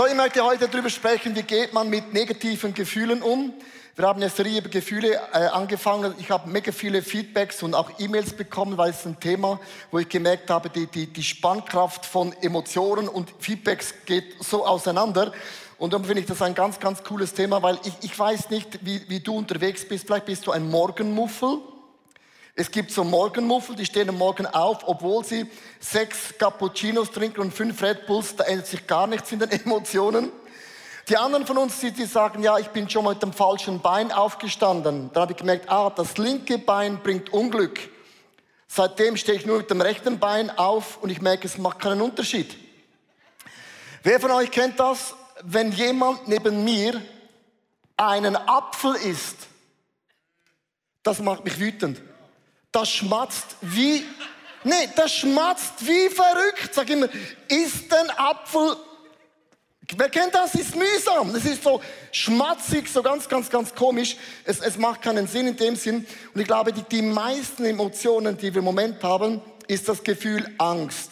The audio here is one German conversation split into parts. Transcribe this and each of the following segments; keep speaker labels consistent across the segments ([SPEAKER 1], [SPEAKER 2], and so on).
[SPEAKER 1] Also ich möchte heute darüber sprechen, wie geht man mit negativen Gefühlen um. Wir haben eine Serie über Gefühle äh, angefangen. Ich habe mega viele Feedbacks und auch E-Mails bekommen, weil es ein Thema, wo ich gemerkt habe, die, die, die Spannkraft von Emotionen und Feedbacks geht so auseinander. Und darum finde ich das ein ganz, ganz cooles Thema, weil ich, ich weiß nicht, wie, wie du unterwegs bist. Vielleicht bist du ein Morgenmuffel. Es gibt so Morgenmuffel, die stehen am Morgen auf, obwohl sie sechs Cappuccinos trinken und fünf Red Bulls, da ändert sich gar nichts in den Emotionen. Die anderen von uns, die, die sagen, ja, ich bin schon mal mit dem falschen Bein aufgestanden. Dann habe ich gemerkt, ah, das linke Bein bringt Unglück. Seitdem stehe ich nur mit dem rechten Bein auf und ich merke, es macht keinen Unterschied. Wer von euch kennt das? Wenn jemand neben mir einen Apfel isst, das macht mich wütend das schmatzt wie, nee, das schmatzt wie verrückt. Sag immer, isst ein Apfel. Wer kennt das? Ist mühsam. Es ist so schmatzig, so ganz, ganz, ganz komisch. Es, es macht keinen Sinn in dem Sinn. Und ich glaube, die, die meisten Emotionen, die wir im Moment haben, ist das Gefühl Angst.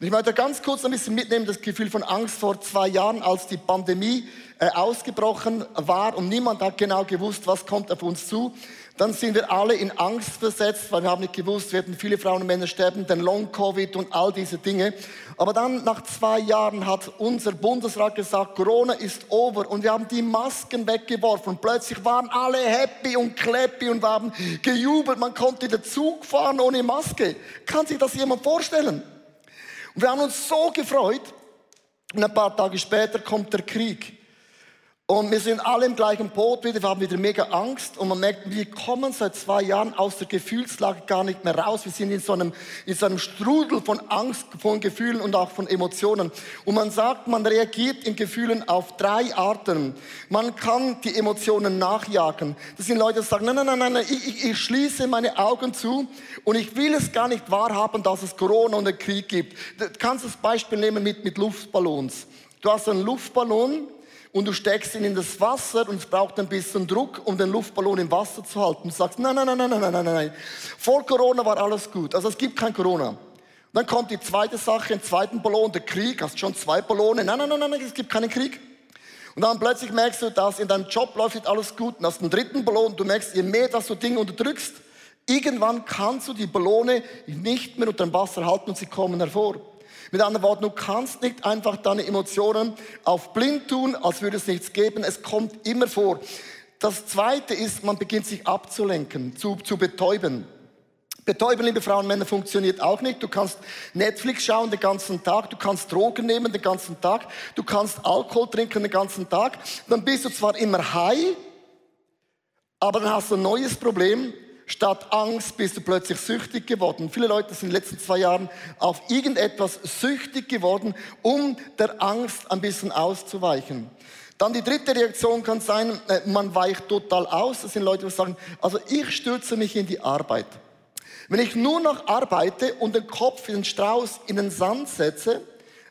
[SPEAKER 1] Und ich möchte ganz kurz ein bisschen mitnehmen, das Gefühl von Angst vor zwei Jahren, als die Pandemie äh, ausgebrochen war und niemand hat genau gewusst, was kommt auf uns zu. Dann sind wir alle in Angst versetzt, weil wir haben nicht gewusst, werden viele Frauen und Männer sterben, den Long-Covid und all diese Dinge. Aber dann nach zwei Jahren hat unser Bundesrat gesagt, Corona ist over und wir haben die Masken weggeworfen. Und plötzlich waren alle happy und clappy und haben gejubelt. Man konnte den Zug fahren ohne Maske. Kann sich das jemand vorstellen? Und wir haben uns so gefreut. Und ein paar Tage später kommt der Krieg. Und wir sind alle im gleichen Boot wieder, wir haben wieder mega Angst und man merkt, wir kommen seit zwei Jahren aus der Gefühlslage gar nicht mehr raus. Wir sind in so einem, in so einem Strudel von Angst, von Gefühlen und auch von Emotionen. Und man sagt, man reagiert in Gefühlen auf drei Arten. Man kann die Emotionen nachjagen. Das sind Leute, die sagen, nein, nein, nein, nein, ich, ich, ich schließe meine Augen zu und ich will es gar nicht wahrhaben, dass es Corona und einen Krieg gibt. Du kannst das Beispiel nehmen mit, mit Luftballons. Du hast einen Luftballon, und du steckst ihn in das Wasser und es braucht ein bisschen Druck, um den Luftballon im Wasser zu halten. Du sagst, nein, nein, nein, nein, nein, nein, nein. Vor Corona war alles gut. Also es gibt kein Corona. dann kommt die zweite Sache, im zweiten Ballon, der Krieg. Hast schon zwei Ballone. Nein, nein, nein, nein, es gibt keinen Krieg. Und dann plötzlich merkst du, dass in deinem Job läuft nicht alles gut. Und hast einen dritten Ballon. Du merkst, je mehr dass du Dinge unterdrückst, irgendwann kannst du die Ballone nicht mehr unter dem Wasser halten und sie kommen hervor. Mit anderen Worten, du kannst nicht einfach deine Emotionen auf blind tun, als würde es nichts geben. Es kommt immer vor. Das zweite ist, man beginnt sich abzulenken, zu, zu betäuben. Betäuben, liebe Frauen und Männer, funktioniert auch nicht. Du kannst Netflix schauen den ganzen Tag, du kannst Drogen nehmen den ganzen Tag, du kannst Alkohol trinken den ganzen Tag. Dann bist du zwar immer high, aber dann hast du ein neues Problem. Statt Angst bist du plötzlich süchtig geworden. Viele Leute sind in den letzten zwei Jahren auf irgendetwas süchtig geworden, um der Angst ein bisschen auszuweichen. Dann die dritte Reaktion kann sein, äh, man weicht total aus. Das sind Leute, die sagen, also ich stürze mich in die Arbeit. Wenn ich nur noch arbeite und den Kopf in den Strauß in den Sand setze,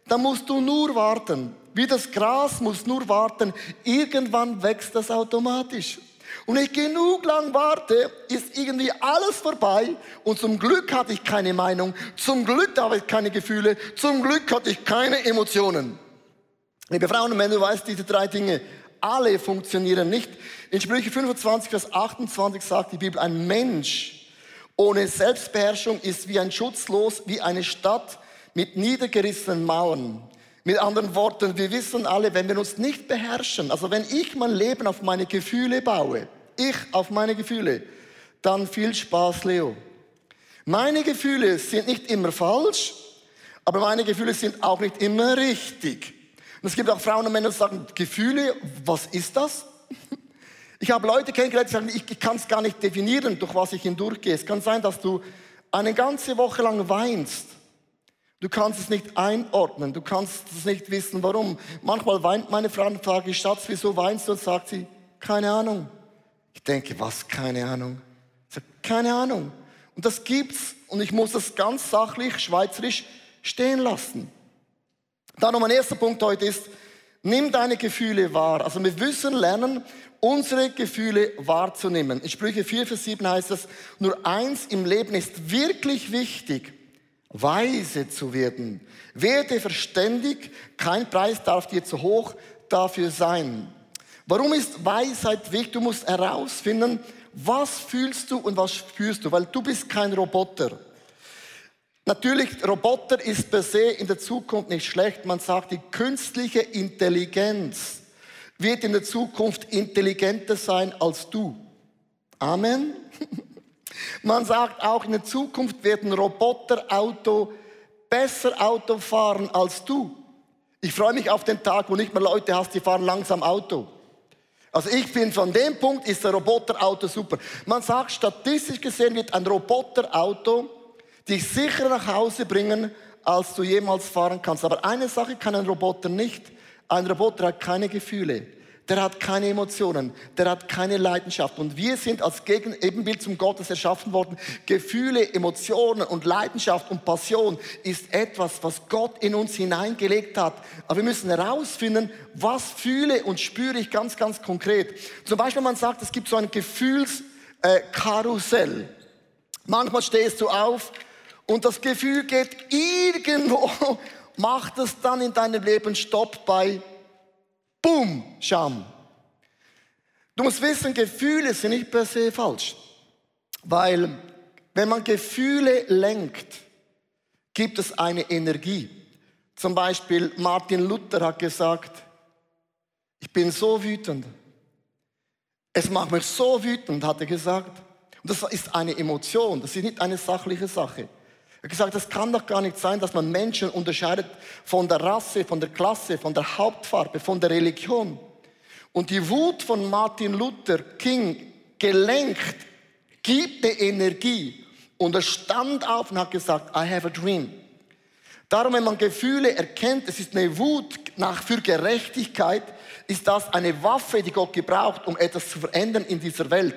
[SPEAKER 1] dann musst du nur warten. Wie das Gras muss nur warten. Irgendwann wächst das automatisch. Und ich genug lang warte, ist irgendwie alles vorbei. Und zum Glück hatte ich keine Meinung. Zum Glück habe ich keine Gefühle. Zum Glück hatte ich keine Emotionen. Liebe Frauen und Männer, du weißt diese drei Dinge. Alle funktionieren nicht. In Sprüche 25, Vers 28 sagt die Bibel, ein Mensch ohne Selbstbeherrschung ist wie ein Schutzlos, wie eine Stadt mit niedergerissenen Mauern. Mit anderen Worten, wir wissen alle, wenn wir uns nicht beherrschen, also wenn ich mein Leben auf meine Gefühle baue, ich auf meine Gefühle, dann viel Spaß, Leo. Meine Gefühle sind nicht immer falsch, aber meine Gefühle sind auch nicht immer richtig. Und es gibt auch Frauen und Männer, die sagen, Gefühle, was ist das? Ich habe Leute kennengelernt, die sagen, ich kann es gar nicht definieren, durch was ich hindurchgehe. Es kann sein, dass du eine ganze Woche lang weinst Du kannst es nicht einordnen, du kannst es nicht wissen, warum. Manchmal weint meine Frau und frage Schatz, wieso weinst du? Und sagt sie, keine Ahnung. Ich denke, was, keine Ahnung? Ich sage, keine Ahnung. Und das gibt's und ich muss das ganz sachlich, schweizerisch stehen lassen. Dann mein erster Punkt heute ist, nimm deine Gefühle wahr. Also wir müssen lernen, unsere Gefühle wahrzunehmen. In Sprüche 4, Vers 7 heißt es, nur eins im Leben ist wirklich wichtig weise zu werden. Werde verständig, kein Preis darf dir zu hoch dafür sein. Warum ist Weisheit wichtig? Du musst herausfinden, was fühlst du und was spürst du, weil du bist kein Roboter. Natürlich, Roboter ist per se in der Zukunft nicht schlecht. Man sagt, die künstliche Intelligenz wird in der Zukunft intelligenter sein als du. Amen. Man sagt auch, in der Zukunft werden Roboterauto besser Auto fahren als du. Ich freue mich auf den Tag, wo nicht mehr Leute hast, die fahren langsam Auto. Also ich bin von dem Punkt, ist der Roboterauto super. Man sagt, statistisch gesehen wird ein Roboterauto dich sicher nach Hause bringen, als du jemals fahren kannst. Aber eine Sache kann ein Roboter nicht. Ein Roboter hat keine Gefühle der hat keine Emotionen, der hat keine Leidenschaft. Und wir sind als Gegen Ebenbild zum Gottes erschaffen worden. Gefühle, Emotionen und Leidenschaft und Passion ist etwas, was Gott in uns hineingelegt hat. Aber wir müssen herausfinden, was fühle und spüre ich ganz, ganz konkret. Zum Beispiel, man sagt, es gibt so ein Gefühlskarussell. Manchmal stehst du auf und das Gefühl geht irgendwo, macht es dann in deinem Leben Stopp bei Boom, Scham. Du musst wissen, Gefühle sind nicht per se falsch. Weil wenn man Gefühle lenkt, gibt es eine Energie. Zum Beispiel Martin Luther hat gesagt, ich bin so wütend. Es macht mich so wütend, hat er gesagt. Und das ist eine Emotion, das ist nicht eine sachliche Sache. Er hat gesagt, es kann doch gar nicht sein, dass man Menschen unterscheidet von der Rasse, von der Klasse, von der Hauptfarbe, von der Religion. Und die Wut von Martin Luther King gelenkt, gibt eine Energie. Und er stand auf und hat gesagt, I have a dream. Darum, wenn man Gefühle erkennt, es ist eine Wut nach für Gerechtigkeit, ist das eine Waffe, die Gott gebraucht, um etwas zu verändern in dieser Welt.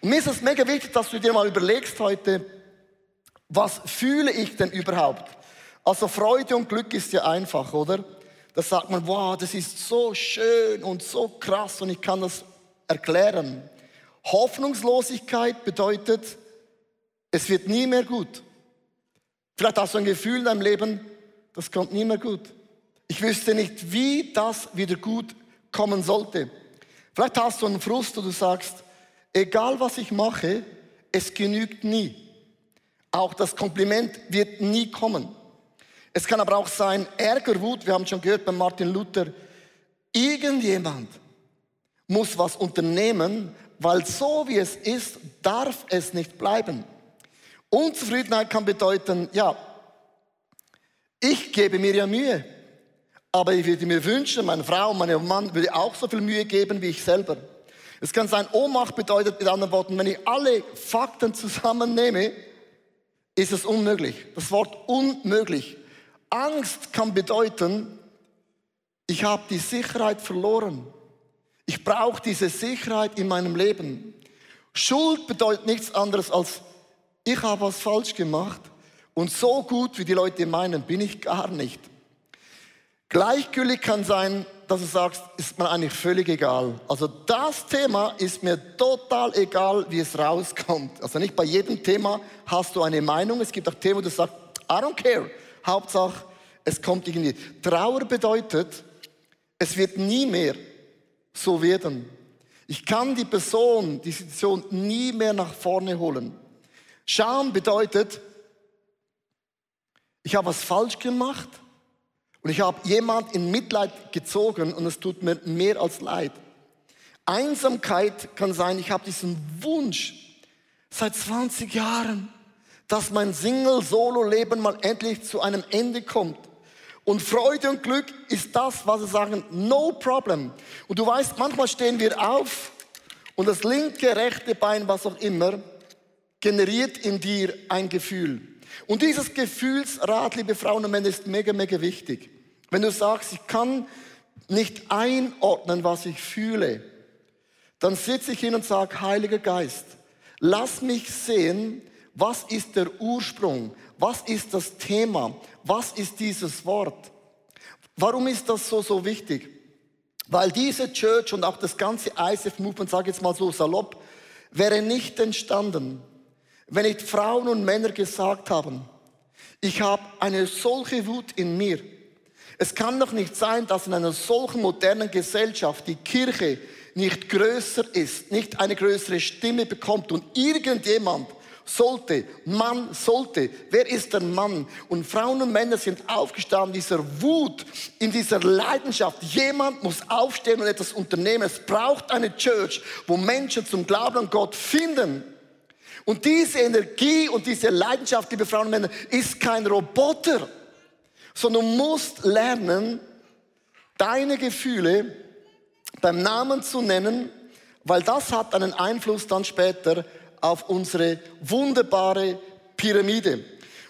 [SPEAKER 1] Und mir ist es mega wichtig, dass du dir mal überlegst heute, was fühle ich denn überhaupt? Also Freude und Glück ist ja einfach, oder? Da sagt man, wow, das ist so schön und so krass und ich kann das erklären. Hoffnungslosigkeit bedeutet, es wird nie mehr gut. Vielleicht hast du ein Gefühl in deinem Leben, das kommt nie mehr gut. Ich wüsste nicht, wie das wieder gut kommen sollte. Vielleicht hast du einen Frust und du sagst, egal was ich mache, es genügt nie. Auch das Kompliment wird nie kommen. Es kann aber auch sein, Ärger, Wut, wir haben schon gehört bei Martin Luther, irgendjemand muss was unternehmen, weil so wie es ist, darf es nicht bleiben. Unzufriedenheit kann bedeuten, ja, ich gebe mir ja Mühe, aber ich würde mir wünschen, meine Frau, mein Mann würde auch so viel Mühe geben wie ich selber. Es kann sein, Ohnmacht bedeutet mit anderen Worten, wenn ich alle Fakten zusammennehme, ist es unmöglich. Das Wort unmöglich. Angst kann bedeuten, ich habe die Sicherheit verloren. Ich brauche diese Sicherheit in meinem Leben. Schuld bedeutet nichts anderes als, ich habe was falsch gemacht und so gut, wie die Leute meinen, bin ich gar nicht. Gleichgültig kann sein, dass du sagst, ist mir eigentlich völlig egal. Also das Thema ist mir total egal, wie es rauskommt. Also nicht bei jedem Thema hast du eine Meinung. Es gibt auch Themen, wo du sagst, I don't care. Hauptsache, es kommt irgendwie. Trauer bedeutet, es wird nie mehr so werden. Ich kann die Person, die Situation nie mehr nach vorne holen. Scham bedeutet, ich habe was falsch gemacht und ich habe jemand in Mitleid gezogen und es tut mir mehr als leid. Einsamkeit kann sein, ich habe diesen Wunsch seit 20 Jahren, dass mein Single-Solo-Leben mal endlich zu einem Ende kommt. Und Freude und Glück ist das, was sie sagen, no problem. Und du weißt, manchmal stehen wir auf und das linke, rechte Bein, was auch immer, generiert in dir ein Gefühl. Und dieses Gefühlsrad, liebe Frauen und Männer, ist mega, mega wichtig. Wenn du sagst, ich kann nicht einordnen, was ich fühle, dann sitze ich hin und sage, Heiliger Geist, lass mich sehen, was ist der Ursprung, was ist das Thema, was ist dieses Wort. Warum ist das so, so wichtig? Weil diese Church und auch das ganze ISF-Movement, sage jetzt mal so salopp, wäre nicht entstanden, wenn nicht Frauen und Männer gesagt haben, Ich habe eine solche Wut in mir. Es kann doch nicht sein, dass in einer solchen modernen Gesellschaft die Kirche nicht größer ist, nicht eine größere Stimme bekommt und irgendjemand sollte, Mann sollte. Wer ist der Mann? Und Frauen und Männer sind aufgestanden, in dieser Wut, in dieser Leidenschaft. Jemand muss aufstehen und etwas unternehmen. Es braucht eine Church, wo Menschen zum Glauben an Gott finden. Und diese Energie und diese Leidenschaft, liebe Frauen und Männer, ist kein Roboter, sondern du musst lernen, deine Gefühle beim Namen zu nennen, weil das hat einen Einfluss dann später auf unsere wunderbare Pyramide.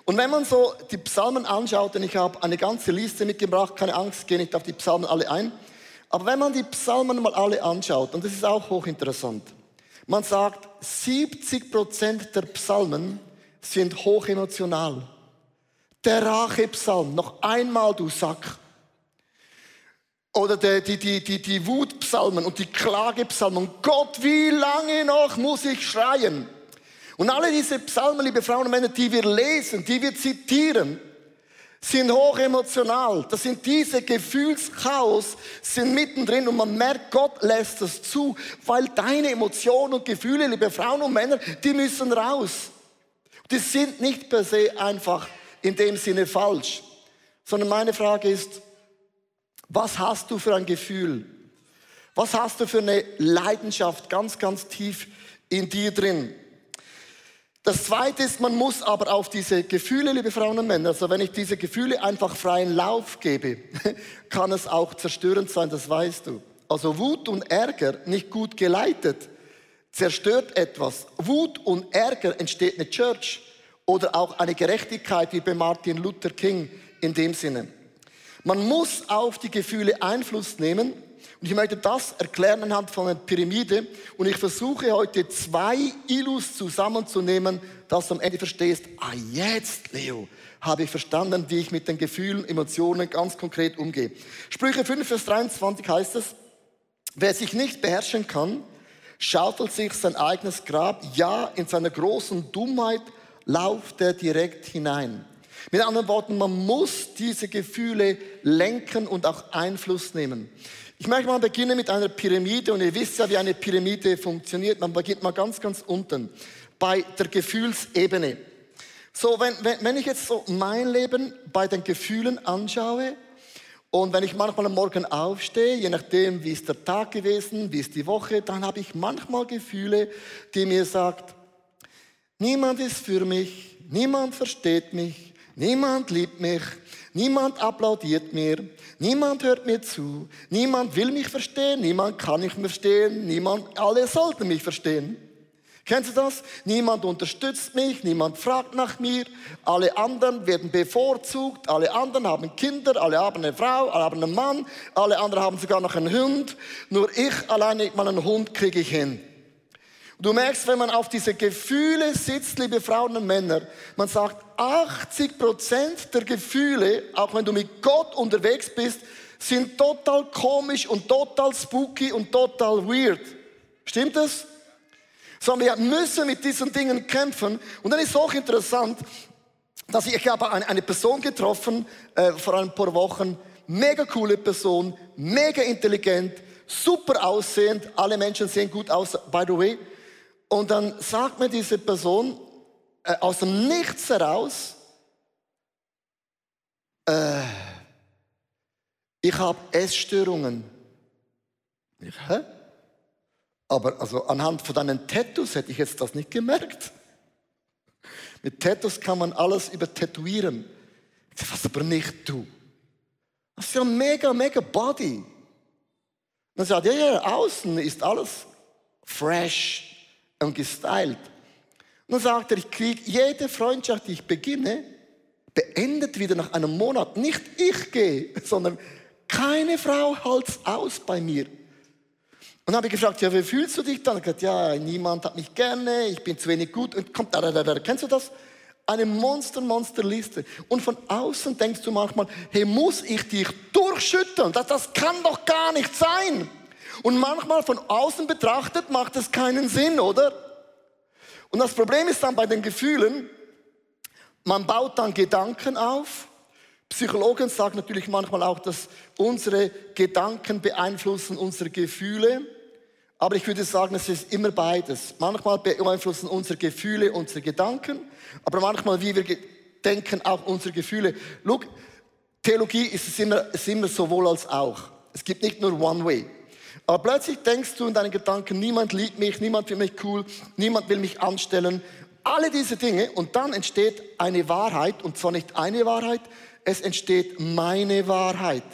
[SPEAKER 1] Und wenn man so die Psalmen anschaut, und ich habe eine ganze Liste mitgebracht, keine Angst, gehe nicht auf die Psalmen alle ein, aber wenn man die Psalmen mal alle anschaut, und das ist auch hochinteressant, man sagt, 70 Prozent der Psalmen sind hochemotional. Der Rachepsalm, noch einmal du Sack. Oder die, die, die, die, die Wutpsalmen und die Klagepsalmen. Gott, wie lange noch muss ich schreien? Und alle diese Psalmen, liebe Frauen und Männer, die wir lesen, die wir zitieren, sind hochemotional. Das sind diese Gefühlschaos, sind mittendrin und man merkt, Gott lässt das zu, weil deine Emotionen und Gefühle, liebe Frauen und Männer, die müssen raus. Die sind nicht per se einfach in dem Sinne falsch, sondern meine Frage ist, was hast du für ein Gefühl? Was hast du für eine Leidenschaft ganz, ganz tief in dir drin? Das zweite ist, man muss aber auf diese Gefühle, liebe Frauen und Männer, also wenn ich diese Gefühle einfach freien Lauf gebe, kann es auch zerstörend sein, das weißt du. Also Wut und Ärger nicht gut geleitet zerstört etwas. Wut und Ärger entsteht eine Church oder auch eine Gerechtigkeit wie bei Martin Luther King in dem Sinne. Man muss auf die Gefühle Einfluss nehmen und ich möchte das erklären anhand von einer Pyramide. Und ich versuche heute zwei Illus zusammenzunehmen, dass du am Ende verstehst, ah jetzt, Leo, habe ich verstanden, wie ich mit den Gefühlen, Emotionen ganz konkret umgehe. Sprüche 5, Vers 23 heißt es, wer sich nicht beherrschen kann, schaufelt sich sein eigenes Grab, ja, in seiner großen Dummheit lauft er direkt hinein. Mit anderen Worten, man muss diese Gefühle lenken und auch Einfluss nehmen. Ich möchte mal beginnen mit einer Pyramide und ihr wisst ja, wie eine Pyramide funktioniert. Man beginnt mal ganz, ganz unten bei der Gefühlsebene. So, wenn, wenn, wenn ich jetzt so mein Leben bei den Gefühlen anschaue und wenn ich manchmal am Morgen aufstehe, je nachdem, wie ist der Tag gewesen, wie ist die Woche, dann habe ich manchmal Gefühle, die mir sagt, niemand ist für mich, niemand versteht mich, niemand liebt mich, Niemand applaudiert mir, niemand hört mir zu, niemand will mich verstehen, niemand kann mich verstehen, niemand, alle sollten mich verstehen. Kennst du das? Niemand unterstützt mich, niemand fragt nach mir, alle anderen werden bevorzugt, alle anderen haben Kinder, alle haben eine Frau, alle haben einen Mann, alle anderen haben sogar noch einen Hund, nur ich alleine meinen Hund kriege ich hin. Du merkst, wenn man auf diese Gefühle sitzt, liebe Frauen und Männer, man sagt, 80 Prozent der Gefühle, auch wenn du mit Gott unterwegs bist, sind total komisch und total spooky und total weird. Stimmt das? Sondern wir müssen mit diesen Dingen kämpfen. Und dann ist auch interessant, dass ich, ich habe eine Person getroffen äh, vor ein paar Wochen, mega coole Person, mega intelligent, super aussehend, alle Menschen sehen gut aus, by the way. Und dann sagt mir diese Person äh, aus dem Nichts heraus, äh, ich habe Essstörungen. Ich, hä? Aber also anhand von deinen Tattoos hätte ich jetzt das nicht gemerkt. Mit Tattoos kann man alles übertätowieren. Was aber nicht du. Das ist ja mega, mega Body. dann sagt, ja, ja, außen ist alles fresh, und gestylt. Dann sagt er, ich kriege jede Freundschaft, die ich beginne, beendet wieder nach einem Monat. Nicht ich gehe, sondern keine Frau halt's aus bei mir. Und habe ich gefragt, ja, wie fühlst du dich dann? Er hat ja, niemand hat mich gerne, ich bin zu wenig gut. Und kommt da, da, da, da. Kennst du das? Eine Monster, Monster Liste. Und von außen denkst du manchmal, hey, muss ich dich durchschütteln? Das, das kann doch gar nicht sein. Und manchmal von außen betrachtet macht es keinen Sinn, oder? Und das Problem ist dann bei den Gefühlen, Man baut dann Gedanken auf. Psychologen sagen natürlich manchmal auch, dass unsere Gedanken beeinflussen unsere Gefühle. Aber ich würde sagen, es ist immer beides. Manchmal beeinflussen unsere Gefühle unsere Gedanken, aber manchmal, wie wir denken, auch unsere Gefühle. Look, Theologie ist es immer, ist immer sowohl als auch. Es gibt nicht nur One Way. Aber plötzlich denkst du in deinen Gedanken, niemand liebt mich, niemand will mich cool, niemand will mich anstellen. Alle diese Dinge und dann entsteht eine Wahrheit und zwar nicht eine Wahrheit, es entsteht meine Wahrheit.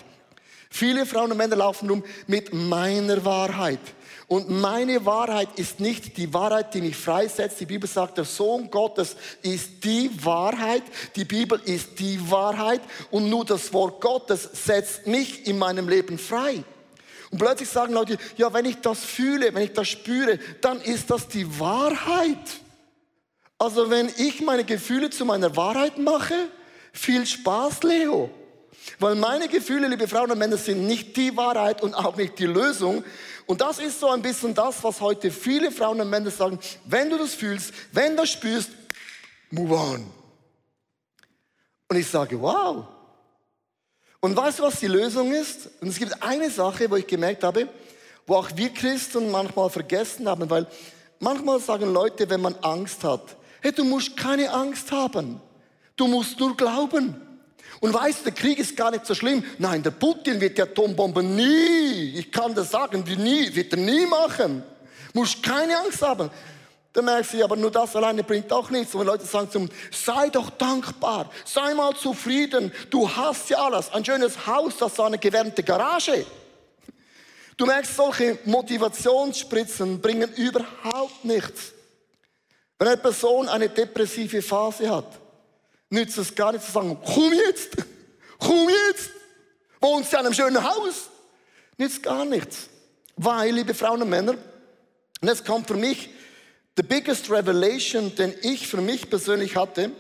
[SPEAKER 1] Viele Frauen und Männer laufen rum mit meiner Wahrheit. Und meine Wahrheit ist nicht die Wahrheit, die mich freisetzt. Die Bibel sagt, der Sohn Gottes ist die Wahrheit. Die Bibel ist die Wahrheit. Und nur das Wort Gottes setzt mich in meinem Leben frei. Und plötzlich sagen Leute, ja, wenn ich das fühle, wenn ich das spüre, dann ist das die Wahrheit. Also wenn ich meine Gefühle zu meiner Wahrheit mache, viel Spaß, Leo. Weil meine Gefühle, liebe Frauen und Männer, sind nicht die Wahrheit und auch nicht die Lösung. Und das ist so ein bisschen das, was heute viele Frauen und Männer sagen. Wenn du das fühlst, wenn du das spürst, move on. Und ich sage, wow. Und weißt du, was die Lösung ist? Und es gibt eine Sache, wo ich gemerkt habe, wo auch wir Christen manchmal vergessen haben, weil manchmal sagen Leute, wenn man Angst hat, hey, du musst keine Angst haben. Du musst nur glauben. Und weißt du, der Krieg ist gar nicht so schlimm. Nein, der Putin wird die Atombomben nie, ich kann das sagen, nie, wird er nie machen. Musst keine Angst haben. Da merkst du, aber nur das alleine bringt auch nichts. Und Leute sagen zum, sei doch dankbar, sei mal zufrieden, du hast ja alles. Ein schönes Haus, das ist eine gewärmte Garage. Du merkst, solche Motivationsspritzen bringen überhaupt nichts. Wenn eine Person eine depressive Phase hat, nützt es gar nicht zu sagen, komm jetzt, komm jetzt, wohnst du in einem schönen Haus. Nützt gar nichts. Weil, liebe Frauen und Männer, und jetzt kommt für mich the biggest revelation, den ich für mich persönlich hatte,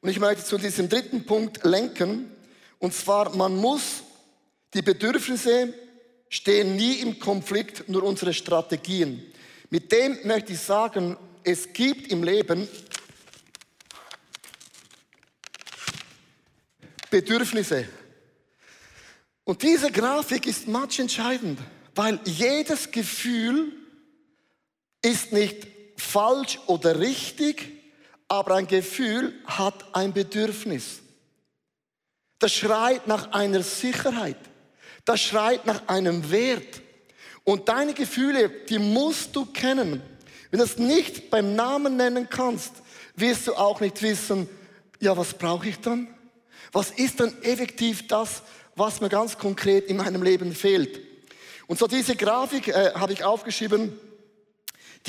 [SPEAKER 1] und ich möchte zu diesem dritten Punkt lenken, und zwar, man muss die Bedürfnisse stehen nie im Konflikt, nur unsere Strategien. Mit dem möchte ich sagen, es gibt im Leben Bedürfnisse. Und diese Grafik ist much entscheidend, weil jedes Gefühl ist nicht falsch oder richtig, aber ein Gefühl hat ein Bedürfnis. Das schreit nach einer Sicherheit. Das schreit nach einem Wert. Und deine Gefühle, die musst du kennen. Wenn du es nicht beim Namen nennen kannst, wirst du auch nicht wissen, ja, was brauche ich dann? Was ist denn effektiv das, was mir ganz konkret in meinem Leben fehlt? Und so diese Grafik äh, habe ich aufgeschrieben.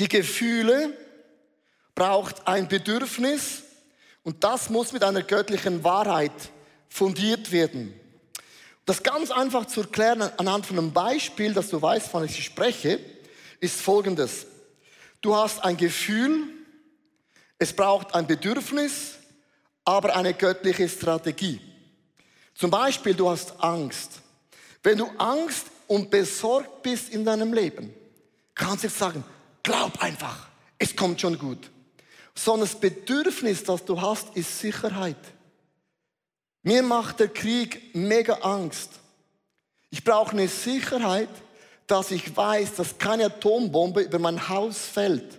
[SPEAKER 1] Die Gefühle braucht ein Bedürfnis und das muss mit einer göttlichen Wahrheit fundiert werden. Das ganz einfach zu erklären anhand von einem Beispiel, dass du weißt, wann ich spreche, ist folgendes. Du hast ein Gefühl, es braucht ein Bedürfnis aber eine göttliche Strategie. Zum Beispiel, du hast Angst. Wenn du Angst und besorgt bist in deinem Leben, kannst du sagen, glaub einfach, es kommt schon gut. Sondern das Bedürfnis, das du hast, ist Sicherheit. Mir macht der Krieg mega Angst. Ich brauche eine Sicherheit, dass ich weiß, dass keine Atombombe über mein Haus fällt.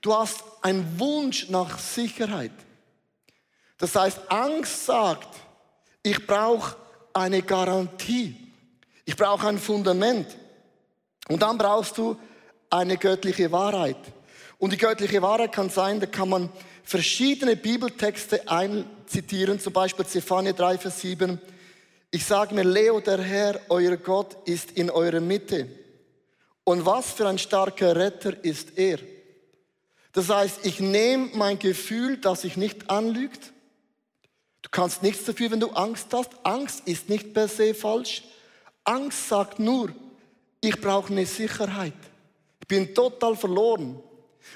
[SPEAKER 1] Du hast einen Wunsch nach Sicherheit. Das heißt, Angst sagt, ich brauche eine Garantie. Ich brauche ein Fundament. Und dann brauchst du eine göttliche Wahrheit. Und die göttliche Wahrheit kann sein, da kann man verschiedene Bibeltexte einzitieren, zum Beispiel Zephania 3, Vers 7. Ich sage mir, Leo, der Herr, euer Gott, ist in eurer Mitte. Und was für ein starker Retter ist er. Das heißt, ich nehme mein Gefühl, das sich nicht anlügt, Du kannst nichts dafür, wenn du Angst hast. Angst ist nicht per se falsch. Angst sagt nur, ich brauche eine Sicherheit. Bin total verloren.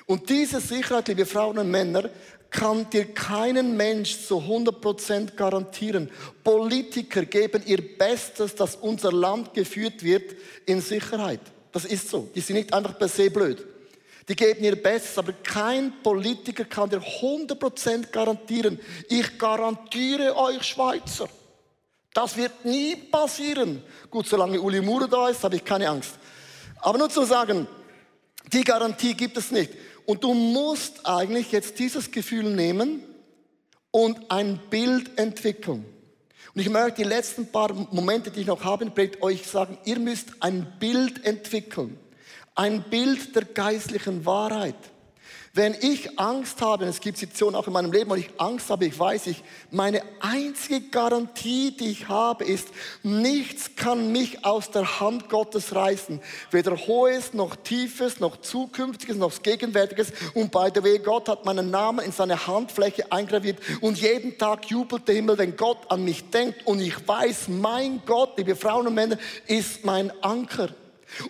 [SPEAKER 1] Und diese Sicherheit, liebe Frauen und Männer, kann dir keinen Mensch zu 100% garantieren. Politiker geben ihr Bestes, dass unser Land geführt wird in Sicherheit. Das ist so. Die sind nicht einfach per se blöd. Die geben ihr Bestes, aber kein Politiker kann dir 100% garantieren. Ich garantiere euch Schweizer. Das wird nie passieren. Gut, solange Uli Mure da ist, habe ich keine Angst. Aber nur zu sagen, die Garantie gibt es nicht. Und du musst eigentlich jetzt dieses Gefühl nehmen und ein Bild entwickeln. Und ich möchte die letzten paar Momente, die ich noch habe, euch sagen, ihr müsst ein Bild entwickeln. Ein Bild der geistlichen Wahrheit. Wenn ich Angst habe, es gibt Situationen auch in meinem Leben, wo ich Angst habe, ich weiß, ich, meine einzige Garantie, die ich habe, ist, nichts kann mich aus der Hand Gottes reißen. Weder Hohes, noch Tiefes, noch Zukünftiges, noch Gegenwärtiges. Und by the way, Gott hat meinen Namen in seine Handfläche eingraviert. Und jeden Tag jubelt der Himmel, wenn Gott an mich denkt. Und ich weiß, mein Gott, liebe Frauen und Männer, ist mein Anker.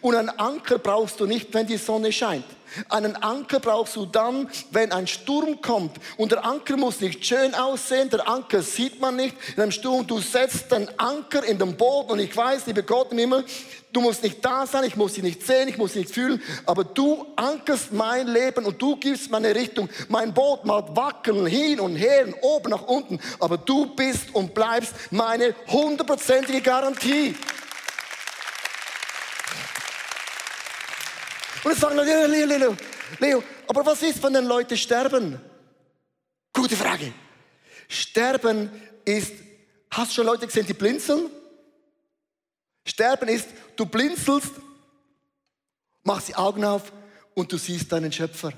[SPEAKER 1] Und einen Anker brauchst du nicht, wenn die Sonne scheint. Einen Anker brauchst du dann, wenn ein Sturm kommt. Und der Anker muss nicht schön aussehen, der Anker sieht man nicht. In einem Sturm, du setzt den Anker in den Boden und ich weiß, liebe Gott im Himmel, du musst nicht da sein, ich muss dich nicht sehen, ich muss dich nicht fühlen, aber du ankerst mein Leben und du gibst meine Richtung. Mein Boot mag wackeln, hin und her, oben nach unten, aber du bist und bleibst meine hundertprozentige Garantie. Und dann sagen Leute, Leo, Leo, Leo, aber was ist, wenn dann Leute sterben? Gute Frage. Sterben ist, hast du schon Leute gesehen, die blinzeln? Sterben ist, du blinzelst, machst die Augen auf und du siehst deinen Schöpfer.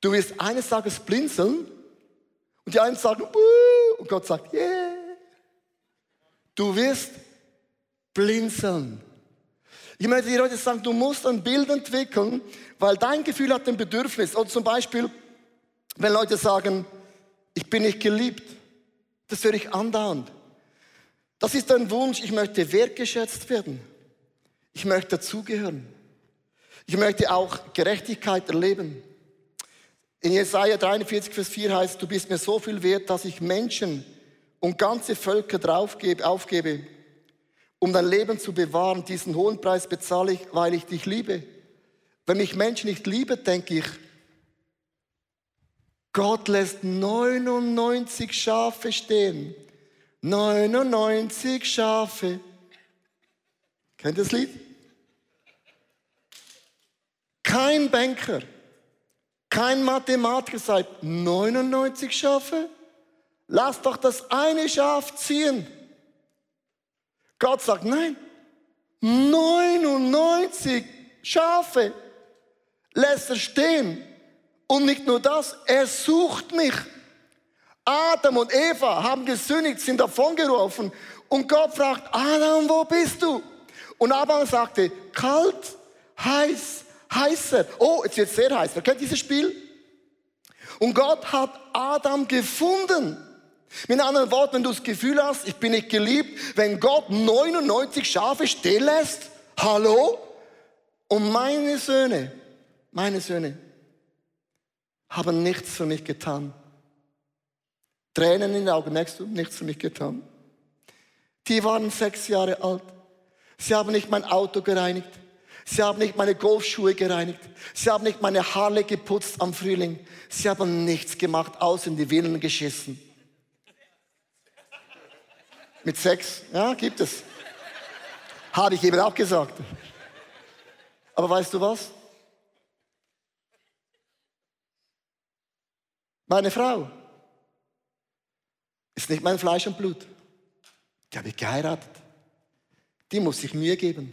[SPEAKER 1] Du wirst eines Tages blinzeln und die einen sagen, Buh, und Gott sagt, yeah. Du wirst blinzeln. Ich möchte dir heute sagen, du musst ein Bild entwickeln, weil dein Gefühl hat ein Bedürfnis. Oder zum Beispiel, wenn Leute sagen, ich bin nicht geliebt, das höre ich andauernd. Das ist ein Wunsch, ich möchte wertgeschätzt werden. Ich möchte dazugehören. Ich möchte auch Gerechtigkeit erleben. In Jesaja 43, Vers 4 heißt, du bist mir so viel wert, dass ich Menschen und ganze Völker draufgebe, aufgebe, um dein Leben zu bewahren. Diesen hohen Preis bezahle ich, weil ich dich liebe. Wenn mich Menschen nicht lieben, denke ich, Gott lässt 99 Schafe stehen. 99 Schafe. Kennt ihr das Lied? Kein Banker, kein Mathematiker sagt 99 Schafe. Lass doch das eine Schaf ziehen. Gott sagt, nein, 99 Schafe lässt er stehen. Und nicht nur das, er sucht mich. Adam und Eva haben gesündigt, sind davongerufen. Und Gott fragt, Adam, wo bist du? Und Adam sagte, kalt, heiß, heißer. Oh, jetzt wird es sehr heiß. Wer kennt dieses Spiel? Und Gott hat Adam gefunden. Mit anderen Worten, wenn du das Gefühl hast, ich bin nicht geliebt, wenn Gott 99 Schafe stehen lässt, hallo? Und meine Söhne, meine Söhne haben nichts für mich getan. Tränen in den Augen, merkst du, nichts für mich getan. Die waren sechs Jahre alt. Sie haben nicht mein Auto gereinigt. Sie haben nicht meine Golfschuhe gereinigt. Sie haben nicht meine Haare geputzt am Frühling. Sie haben nichts gemacht, außer in die Villen geschissen. Mit Sex, ja, gibt es. Habe ich eben auch gesagt. Aber weißt du was? Meine Frau ist nicht mein Fleisch und Blut. Die habe ich geheiratet. Die muss sich Mühe geben.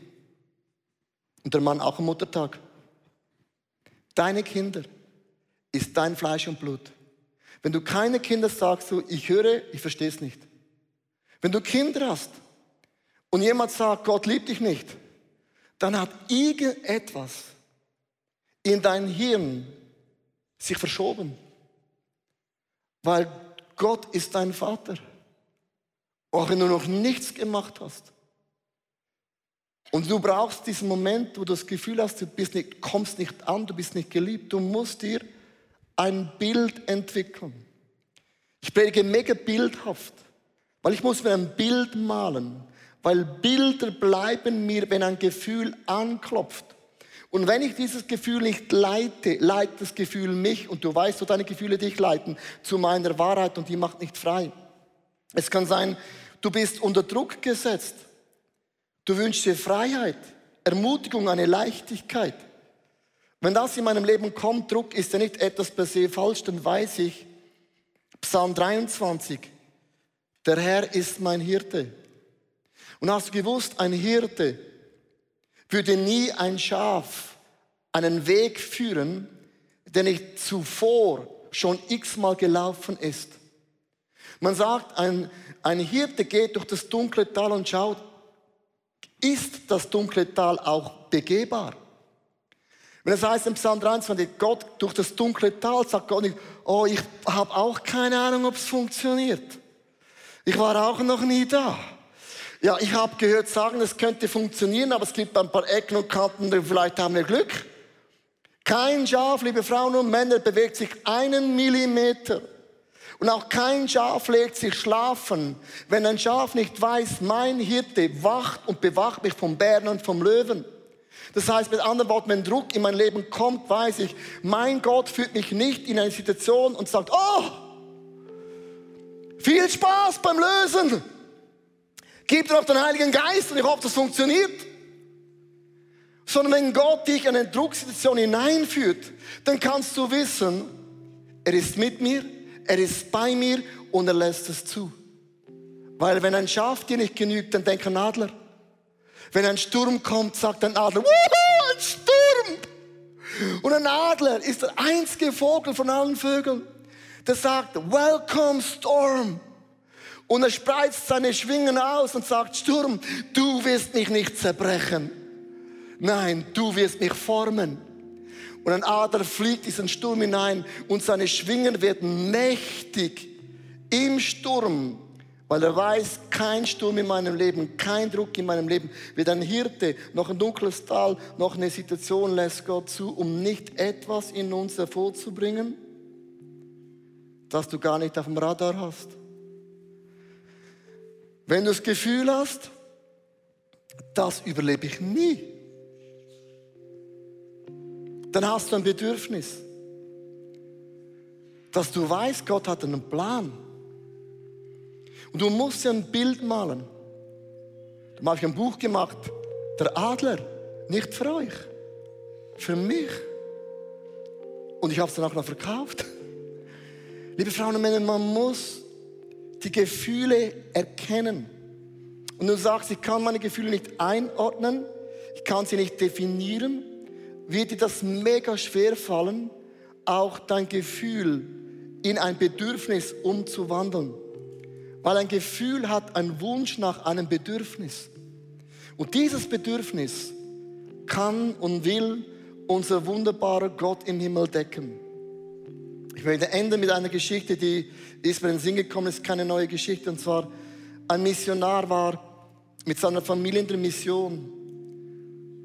[SPEAKER 1] Und der Mann auch am Muttertag. Deine Kinder ist dein Fleisch und Blut. Wenn du keine Kinder sagst, so, ich höre, ich verstehe es nicht. Wenn du Kinder hast und jemand sagt, Gott liebt dich nicht, dann hat irgendetwas in dein Hirn sich verschoben. Weil Gott ist dein Vater. Auch wenn du noch nichts gemacht hast. Und du brauchst diesen Moment, wo du das Gefühl hast, du bist nicht, kommst nicht an, du bist nicht geliebt. Du musst dir ein Bild entwickeln. Ich predige mega bildhaft. Weil ich muss mir ein Bild malen. Weil Bilder bleiben mir, wenn ein Gefühl anklopft. Und wenn ich dieses Gefühl nicht leite, leitet das Gefühl mich und du weißt, wo deine Gefühle dich leiten, zu meiner Wahrheit und die macht nicht frei. Es kann sein, du bist unter Druck gesetzt. Du wünschst dir Freiheit, Ermutigung, eine Leichtigkeit. Wenn das in meinem Leben kommt, Druck ist ja nicht etwas per se falsch, dann weiß ich, Psalm 23, der Herr ist mein Hirte. Und hast du gewusst, ein Hirte würde nie ein Schaf einen Weg führen, der nicht zuvor schon x-mal gelaufen ist. Man sagt, ein, ein Hirte geht durch das dunkle Tal und schaut, ist das dunkle Tal auch begehbar? Wenn es heißt im Psalm 23, Gott durch das dunkle Tal, sagt Gott nicht, oh, ich habe auch keine Ahnung, ob es funktioniert. Ich war auch noch nie da. Ja, ich habe gehört sagen, es könnte funktionieren, aber es gibt ein paar Ecken und Kanten, vielleicht haben wir Glück. Kein Schaf, liebe Frauen und Männer, bewegt sich einen Millimeter. Und auch kein Schaf legt sich schlafen, wenn ein Schaf nicht weiß, mein Hirte wacht und bewacht mich vom Bären und vom Löwen. Das heißt mit anderen Worten, wenn Druck in mein Leben kommt, weiß ich, mein Gott führt mich nicht in eine Situation und sagt, oh, viel Spaß beim Lösen. Gib dir auf den Heiligen Geist und ich hoffe, das funktioniert. Sondern wenn Gott dich in eine Drucksituation hineinführt, dann kannst du wissen, er ist mit mir, er ist bei mir und er lässt es zu. Weil wenn ein Schaf dir nicht genügt, dann denk an Adler. Wenn ein Sturm kommt, sagt ein Adler, Wuhu, ein Sturm! Und ein Adler ist der einzige Vogel von allen Vögeln, der sagt, Welcome Storm. Und er spreizt seine Schwingen aus und sagt, Sturm, du wirst mich nicht zerbrechen. Nein, du wirst mich formen. Und ein Adler fliegt diesen Sturm hinein und seine Schwingen werden mächtig im Sturm, weil er weiß, kein Sturm in meinem Leben, kein Druck in meinem Leben, wird ein Hirte, noch ein dunkles Tal, noch eine Situation lässt Gott zu, um nicht etwas in uns hervorzubringen, das du gar nicht auf dem Radar hast. Wenn du das Gefühl hast, das überlebe ich nie, dann hast du ein Bedürfnis, dass du weißt, Gott hat einen Plan. Und du musst ja ein Bild malen. Da habe ich ein Buch gemacht, der Adler, nicht für euch, für mich. Und ich habe es dann auch noch verkauft. Liebe Frauen und Männer, man muss die Gefühle erkennen. Und du sagst, ich kann meine Gefühle nicht einordnen, ich kann sie nicht definieren, wird dir das mega schwer fallen, auch dein Gefühl in ein Bedürfnis umzuwandeln. Weil ein Gefühl hat einen Wunsch nach einem Bedürfnis. Und dieses Bedürfnis kann und will unser wunderbarer Gott im Himmel decken. Ich möchte enden mit einer Geschichte, die ist mir in den Sinn gekommen, ist keine neue Geschichte. Und zwar, ein Missionar war mit seiner Familie in der Mission.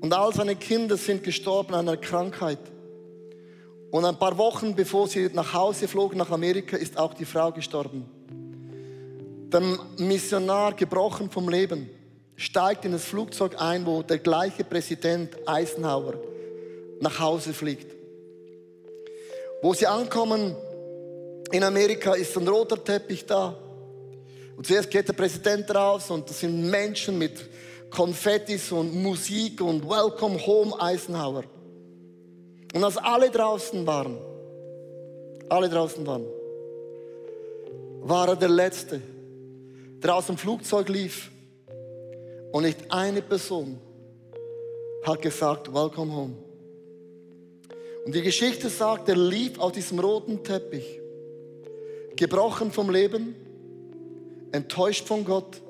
[SPEAKER 1] Und all seine Kinder sind gestorben an einer Krankheit. Und ein paar Wochen bevor sie nach Hause flogen, nach Amerika, ist auch die Frau gestorben. Der Missionar, gebrochen vom Leben, steigt in das Flugzeug ein, wo der gleiche Präsident Eisenhower nach Hause fliegt. Wo sie ankommen in Amerika, ist ein roter Teppich da. Und zuerst geht der Präsident raus und das sind Menschen mit Konfettis und Musik und Welcome Home Eisenhower. Und als alle draußen waren, alle draußen waren, war er der Letzte, der aus dem Flugzeug lief. Und nicht eine Person hat gesagt, Welcome Home. Und die Geschichte sagt, er lief auf diesem roten Teppich, gebrochen vom Leben, enttäuscht von Gott,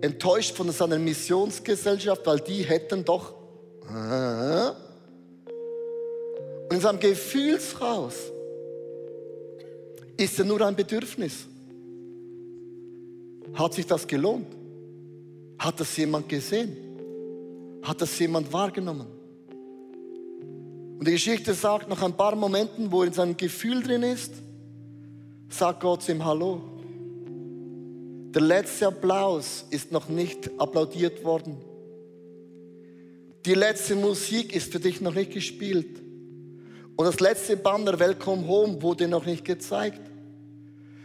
[SPEAKER 1] enttäuscht von seiner Missionsgesellschaft, weil die hätten doch. Und in seinem Gefühlshaus ist er nur ein Bedürfnis. Hat sich das gelohnt? Hat das jemand gesehen? Hat das jemand wahrgenommen? Und die Geschichte sagt, nach ein paar Momenten, wo er in seinem Gefühl drin ist, sagt Gott zu ihm Hallo. Der letzte Applaus ist noch nicht applaudiert worden. Die letzte Musik ist für dich noch nicht gespielt. Und das letzte Banner Welcome Home wurde noch nicht gezeigt.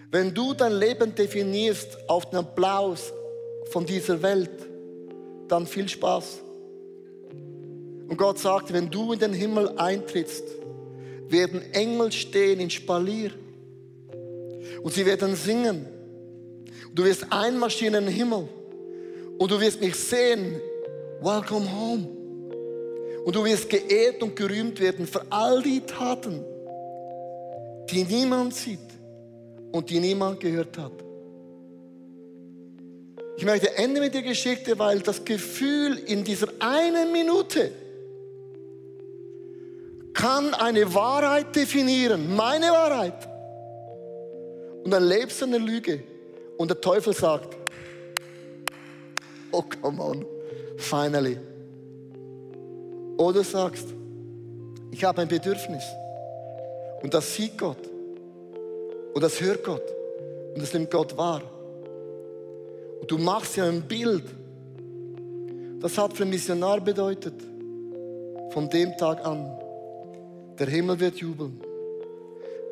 [SPEAKER 1] Wenn du dein Leben definierst auf den Applaus von dieser Welt, dann viel Spaß. Und Gott sagt, wenn du in den Himmel eintrittst, werden Engel stehen in Spalier. Und sie werden singen. Du wirst einmarschieren in den Himmel. Und du wirst mich sehen. Welcome home. Und du wirst geehrt und gerühmt werden für all die Taten, die niemand sieht und die niemand gehört hat. Ich möchte enden mit der Geschichte, weil das Gefühl in dieser einen Minute kann eine Wahrheit definieren, meine Wahrheit. Und dann lebst du eine Lüge und der Teufel sagt, oh come on, finally. Oder sagst, ich habe ein Bedürfnis und das sieht Gott und das hört Gott und das nimmt Gott wahr. Und du machst ja ein Bild. Das hat für einen Missionar bedeutet, von dem Tag an, der Himmel wird jubeln,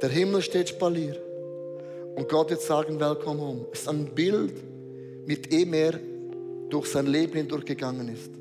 [SPEAKER 1] der Himmel steht spalier und Gott wird sagen, Welcome home. Es ist ein Bild, mit dem er durch sein Leben hindurchgegangen ist.